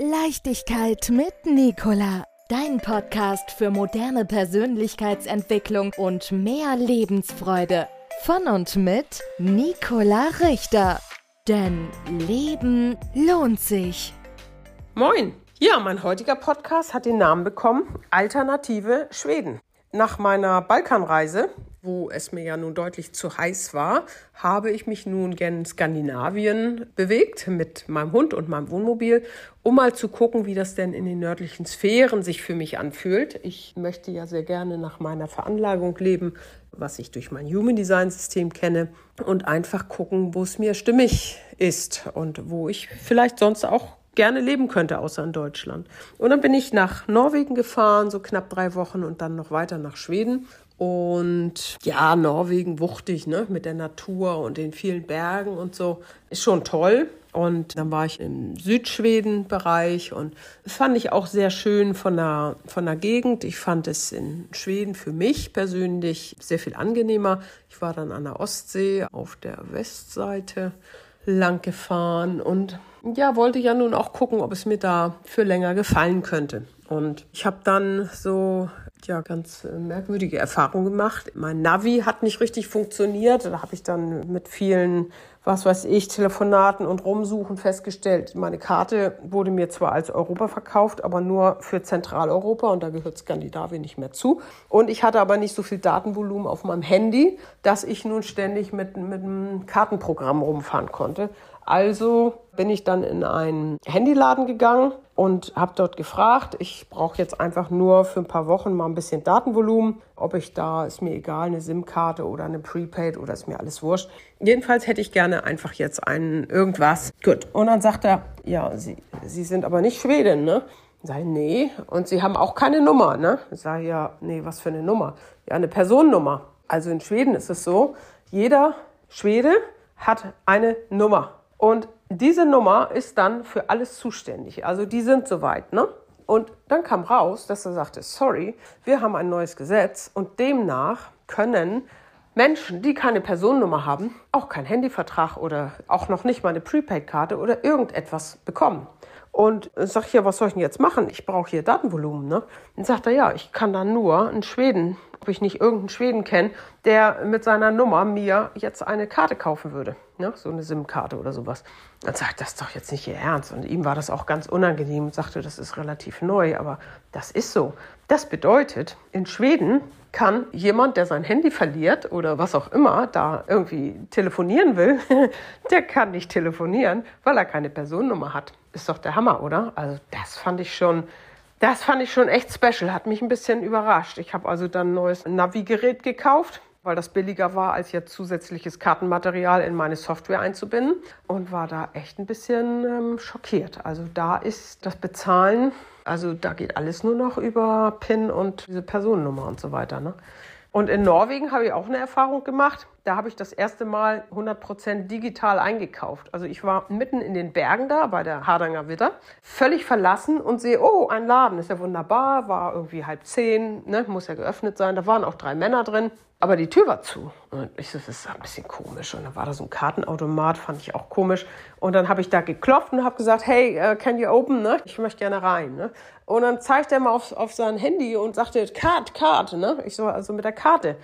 Leichtigkeit mit Nicola. Dein Podcast für moderne Persönlichkeitsentwicklung und mehr Lebensfreude. Von und mit Nicola Richter. Denn Leben lohnt sich. Moin! Ja, mein heutiger Podcast hat den Namen bekommen Alternative Schweden. Nach meiner Balkanreise, wo es mir ja nun deutlich zu heiß war, habe ich mich nun gen Skandinavien bewegt mit meinem Hund und meinem Wohnmobil, um mal zu gucken, wie das denn in den nördlichen Sphären sich für mich anfühlt. Ich möchte ja sehr gerne nach meiner Veranlagung leben, was ich durch mein Human Design System kenne und einfach gucken, wo es mir stimmig ist und wo ich vielleicht sonst auch gerne leben könnte, außer in Deutschland. Und dann bin ich nach Norwegen gefahren, so knapp drei Wochen und dann noch weiter nach Schweden. Und ja, Norwegen wuchtig, ne, mit der Natur und den vielen Bergen und so. Ist schon toll. Und dann war ich im Südschweden-Bereich und fand ich auch sehr schön von der, von der Gegend. Ich fand es in Schweden für mich persönlich sehr viel angenehmer. Ich war dann an der Ostsee auf der Westseite lang gefahren und ja, wollte ja nun auch gucken, ob es mir da für länger gefallen könnte. Und ich habe dann so ja ganz äh, merkwürdige Erfahrungen gemacht. Mein Navi hat nicht richtig funktioniert. Da habe ich dann mit vielen, was weiß ich, Telefonaten und Rumsuchen festgestellt, meine Karte wurde mir zwar als Europa verkauft, aber nur für Zentraleuropa und da gehört Skandinavien nicht mehr zu. Und ich hatte aber nicht so viel Datenvolumen auf meinem Handy, dass ich nun ständig mit, mit einem Kartenprogramm rumfahren konnte. Also bin ich dann in einen Handyladen gegangen und habe dort gefragt, ich brauche jetzt einfach nur für ein paar Wochen mal ein bisschen Datenvolumen, ob ich da, ist mir egal, eine SIM-Karte oder eine Prepaid oder ist mir alles wurscht. Jedenfalls hätte ich gerne einfach jetzt einen irgendwas. Gut. Und dann sagt er, ja, Sie, Sie sind aber nicht Schwedin, ne? Ich, nee. Und Sie haben auch keine Nummer, ne? Ich, ja, nee, was für eine Nummer? Ja, eine Personennummer. Also in Schweden ist es so, jeder Schwede hat eine Nummer. Und diese Nummer ist dann für alles zuständig. Also die sind soweit, ne? Und dann kam raus, dass er sagte, sorry, wir haben ein neues Gesetz und demnach können Menschen, die keine Personennummer haben, auch keinen Handyvertrag oder auch noch nicht mal eine Prepaid-Karte oder irgendetwas bekommen. Und sag ja, was soll ich denn jetzt machen? Ich brauche hier Datenvolumen, ne? Dann sagt er, ja, ich kann dann nur in Schweden ob ich nicht irgendeinen Schweden kenne, der mit seiner Nummer mir jetzt eine Karte kaufen würde. Ne? So eine SIM-Karte oder sowas. Dann sagt das ist doch jetzt nicht Ihr Ernst. Und ihm war das auch ganz unangenehm und sagte, das ist relativ neu, aber das ist so. Das bedeutet, in Schweden kann jemand, der sein Handy verliert oder was auch immer, da irgendwie telefonieren will, der kann nicht telefonieren, weil er keine Personennummer hat. Ist doch der Hammer, oder? Also das fand ich schon das fand ich schon echt special, hat mich ein bisschen überrascht. Ich habe also dann ein neues Navigerät gekauft, weil das billiger war, als jetzt zusätzliches Kartenmaterial in meine Software einzubinden und war da echt ein bisschen ähm, schockiert. Also da ist das Bezahlen, also da geht alles nur noch über PIN und diese Personennummer und so weiter. Ne? Und in Norwegen habe ich auch eine Erfahrung gemacht. Da habe ich das erste Mal 100% digital eingekauft. Also ich war mitten in den Bergen da bei der Hardanger Witter, völlig verlassen und sehe, oh, ein Laden, ist ja wunderbar, war irgendwie halb zehn, ne, muss ja geöffnet sein. Da waren auch drei Männer drin. Aber die Tür war zu. Und ich so, das ist ein bisschen komisch. Und dann war da so ein Kartenautomat, fand ich auch komisch. Und dann habe ich da geklopft und habe gesagt, hey, uh, can you open? Ne? Ich möchte gerne rein. Ne? Und dann zeigt er mal auf, auf sein Handy und sagte, Card, Card. Ne? Ich so, also mit der Karte.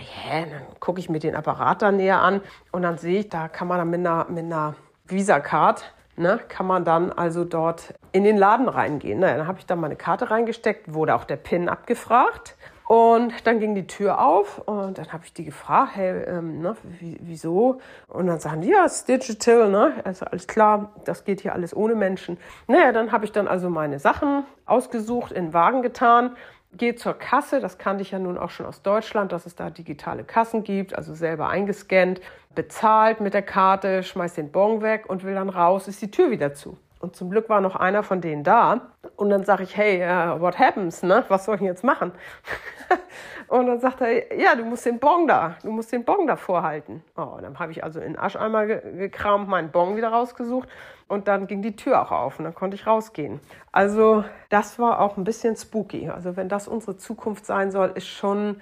Ich, hä? Dann gucke ich mir den Apparat da näher an. Und dann sehe ich, da kann man dann mit einer, mit einer Visa-Card Ne, kann man dann also dort in den Laden reingehen. Na, dann habe ich da meine Karte reingesteckt, wurde auch der PIN abgefragt. Und dann ging die Tür auf und dann habe ich die gefragt, hey, ähm, ne, wieso? Und dann sagen die, ja, es ist digital, ne? Also alles klar, das geht hier alles ohne Menschen. Naja, dann habe ich dann also meine Sachen ausgesucht, in den Wagen getan, gehe zur Kasse, das kannte ich ja nun auch schon aus Deutschland, dass es da digitale Kassen gibt, also selber eingescannt, bezahlt mit der Karte, schmeiß den Bon weg und will dann raus, ist die Tür wieder zu. Und zum Glück war noch einer von denen da. Und dann sage ich, hey, uh, what happens? Ne? Was soll ich jetzt machen? und dann sagt er, ja, du musst den Bon da, du musst den Bon da vorhalten. Oh, dann habe ich also in den Ascheimer gekramt, meinen Bon wieder rausgesucht und dann ging die Tür auch auf und dann konnte ich rausgehen. Also das war auch ein bisschen spooky. Also wenn das unsere Zukunft sein soll, ist schon,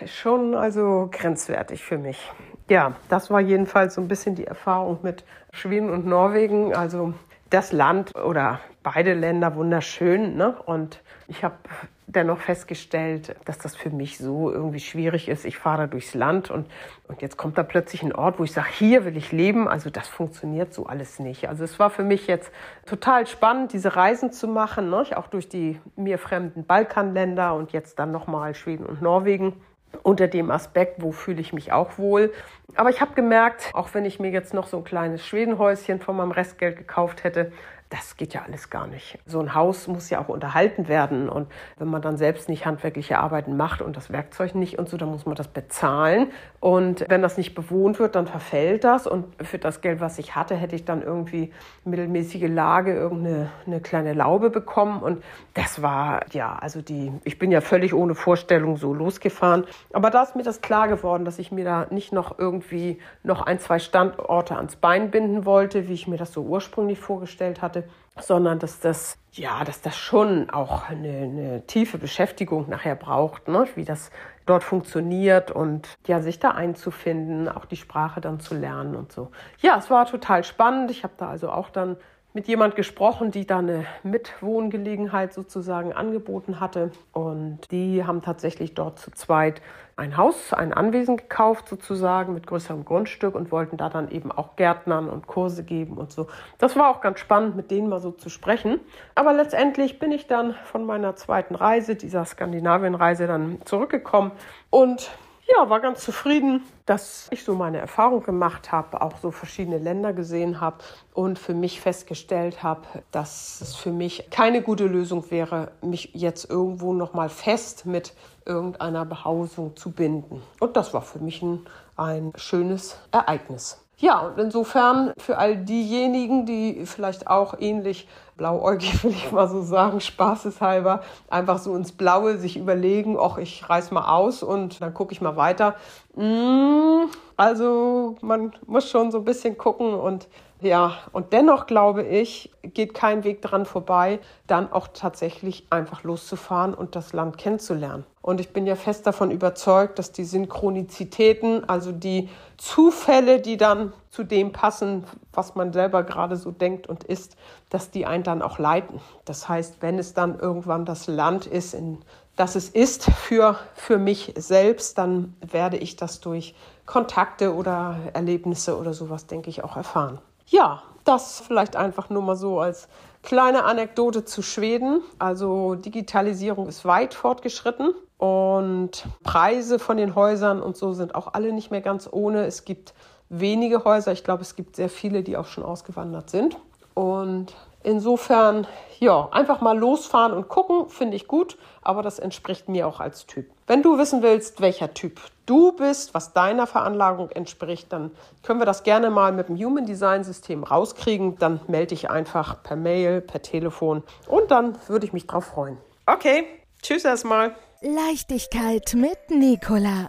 ist schon also grenzwertig für mich ja, das war jedenfalls so ein bisschen die Erfahrung mit Schweden und Norwegen. Also das Land oder beide Länder wunderschön. Ne? Und ich habe dennoch festgestellt, dass das für mich so irgendwie schwierig ist. Ich fahre durchs Land und, und jetzt kommt da plötzlich ein Ort, wo ich sage, hier will ich leben. Also das funktioniert so alles nicht. Also es war für mich jetzt total spannend, diese Reisen zu machen, ne? auch durch die mir fremden Balkanländer und jetzt dann nochmal Schweden und Norwegen unter dem Aspekt, wo fühle ich mich auch wohl. Aber ich habe gemerkt, auch wenn ich mir jetzt noch so ein kleines Schwedenhäuschen von meinem Restgeld gekauft hätte, das geht ja alles gar nicht. So ein Haus muss ja auch unterhalten werden. Und wenn man dann selbst nicht handwerkliche Arbeiten macht und das Werkzeug nicht und so, dann muss man das bezahlen. Und wenn das nicht bewohnt wird, dann verfällt das. Und für das Geld, was ich hatte, hätte ich dann irgendwie mittelmäßige Lage, irgendeine eine kleine Laube bekommen. Und das war, ja, also die, ich bin ja völlig ohne Vorstellung so losgefahren. Aber da ist mir das klar geworden, dass ich mir da nicht noch irgendwie noch ein, zwei Standorte ans Bein binden wollte, wie ich mir das so ursprünglich vorgestellt hatte sondern dass das ja, dass das schon auch eine, eine tiefe Beschäftigung nachher braucht, ne? wie das dort funktioniert und ja, sich da einzufinden, auch die Sprache dann zu lernen und so. Ja, es war total spannend. Ich habe da also auch dann mit jemand gesprochen, die da eine Mitwohngelegenheit sozusagen angeboten hatte. Und die haben tatsächlich dort zu zweit ein Haus, ein Anwesen gekauft sozusagen mit größerem Grundstück und wollten da dann eben auch Gärtnern und Kurse geben und so. Das war auch ganz spannend, mit denen mal so zu sprechen. Aber letztendlich bin ich dann von meiner zweiten Reise, dieser Skandinavienreise, dann zurückgekommen und ja, war ganz zufrieden, dass ich so meine Erfahrung gemacht habe, auch so verschiedene Länder gesehen habe und für mich festgestellt habe, dass es für mich keine gute Lösung wäre, mich jetzt irgendwo noch mal fest mit irgendeiner Behausung zu binden. Und das war für mich ein, ein schönes Ereignis. Ja, und insofern für all diejenigen, die vielleicht auch ähnlich blauäugig, will ich mal so sagen, spaßeshalber, einfach so ins Blaue sich überlegen, ach, ich reiß mal aus und dann gucke ich mal weiter. Mm, also man muss schon so ein bisschen gucken und ja, und dennoch glaube ich, geht kein Weg dran vorbei, dann auch tatsächlich einfach loszufahren und das Land kennenzulernen. Und ich bin ja fest davon überzeugt, dass die Synchronizitäten, also die Zufälle, die dann zu dem passen, was man selber gerade so denkt und ist, dass die einen dann auch leiten. Das heißt, wenn es dann irgendwann das Land ist, in das es ist für, für mich selbst, dann werde ich das durch Kontakte oder Erlebnisse oder sowas, denke ich, auch erfahren. Ja, das vielleicht einfach nur mal so als kleine Anekdote zu Schweden. Also Digitalisierung ist weit fortgeschritten und Preise von den Häusern und so sind auch alle nicht mehr ganz ohne. Es gibt wenige Häuser. Ich glaube, es gibt sehr viele, die auch schon ausgewandert sind. Und insofern, ja, einfach mal losfahren und gucken, finde ich gut, aber das entspricht mir auch als Typ. Wenn du wissen willst, welcher Typ du bist, was deiner Veranlagung entspricht, dann können wir das gerne mal mit dem Human Design System rauskriegen. Dann melde dich einfach per Mail, per Telefon und dann würde ich mich drauf freuen. Okay, tschüss erstmal. Leichtigkeit mit Nicola.